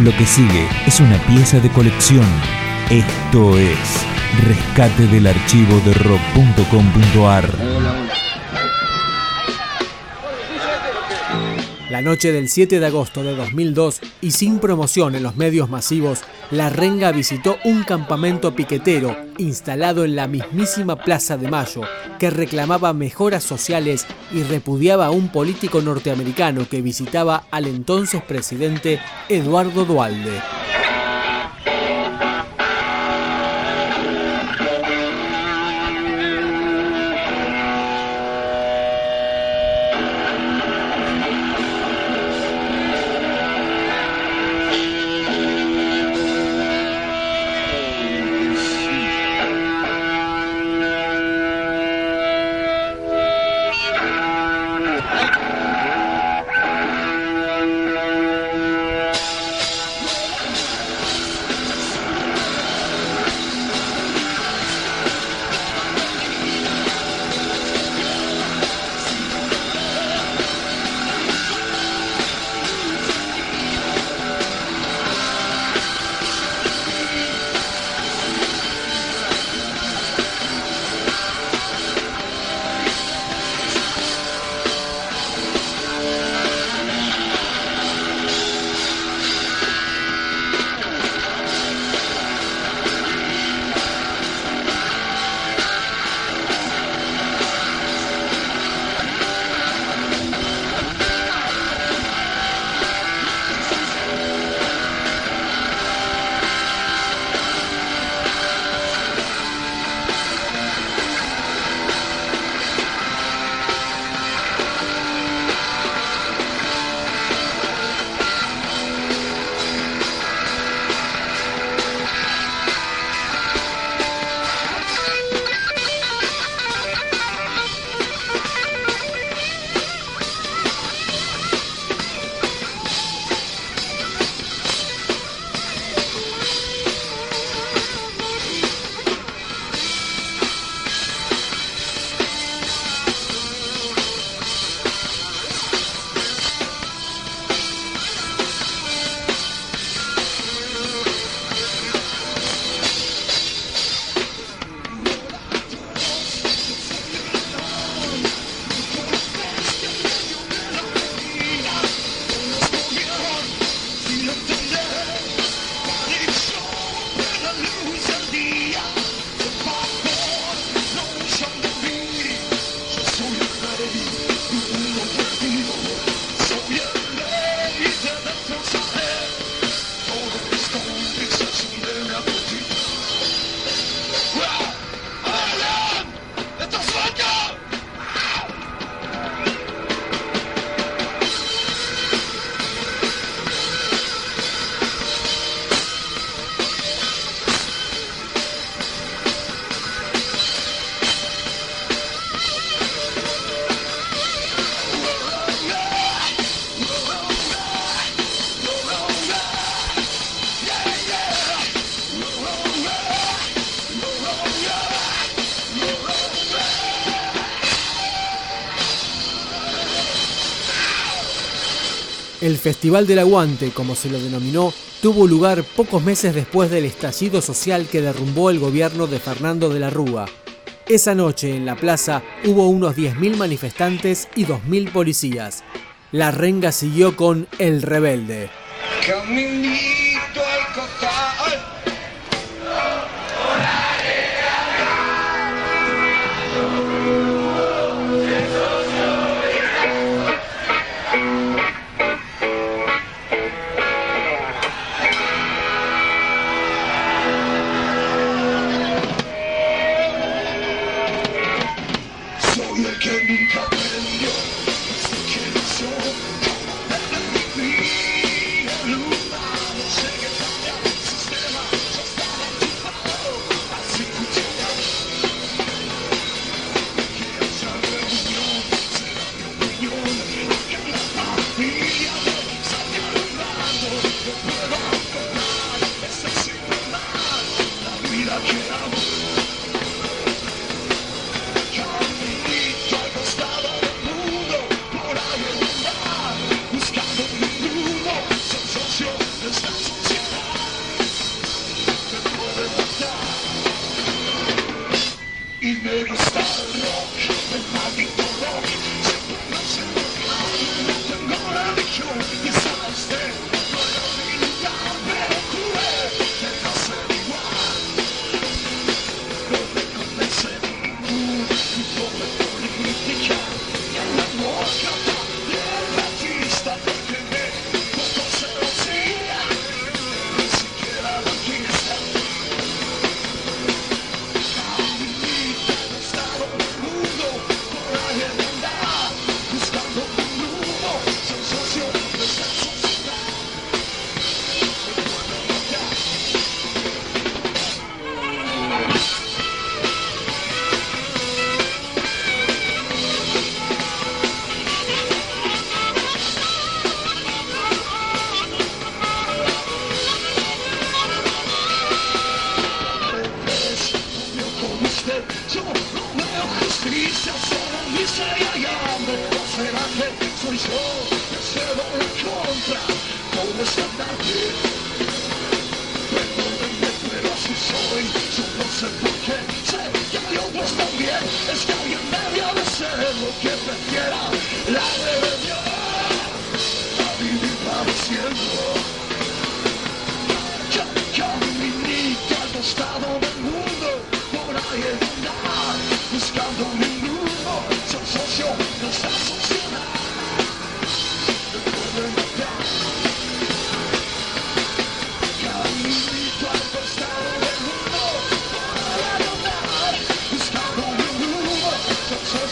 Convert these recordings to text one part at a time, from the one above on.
Lo que sigue es una pieza de colección. Esto es Rescate del archivo de rock.com.ar. La noche del 7 de agosto de 2002 y sin promoción en los medios masivos, La Renga visitó un campamento piquetero instalado en la mismísima Plaza de Mayo que reclamaba mejoras sociales y repudiaba a un político norteamericano que visitaba al entonces presidente Eduardo Dualde. looked El Festival del Aguante, como se lo denominó, tuvo lugar pocos meses después del estallido social que derrumbó el gobierno de Fernando de la Rúa. Esa noche en la plaza hubo unos 10.000 manifestantes y 2.000 policías. La renga siguió con El Rebelde. You're a star,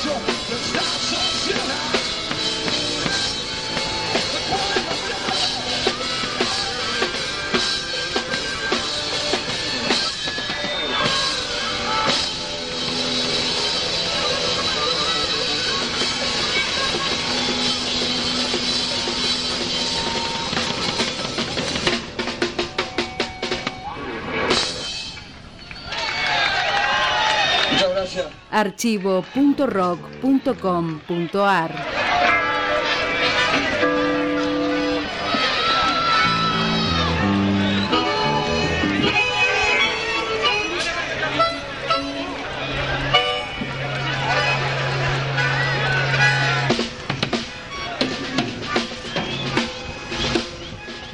Show. archivo.rock.com.ar.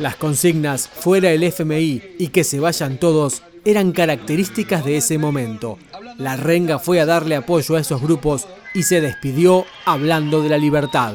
Las consignas fuera el FMI y que se vayan todos eran características de ese momento. La renga fue a darle apoyo a esos grupos y se despidió hablando de la libertad.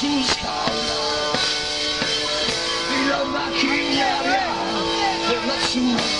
Con sus tablas y la maquinaria de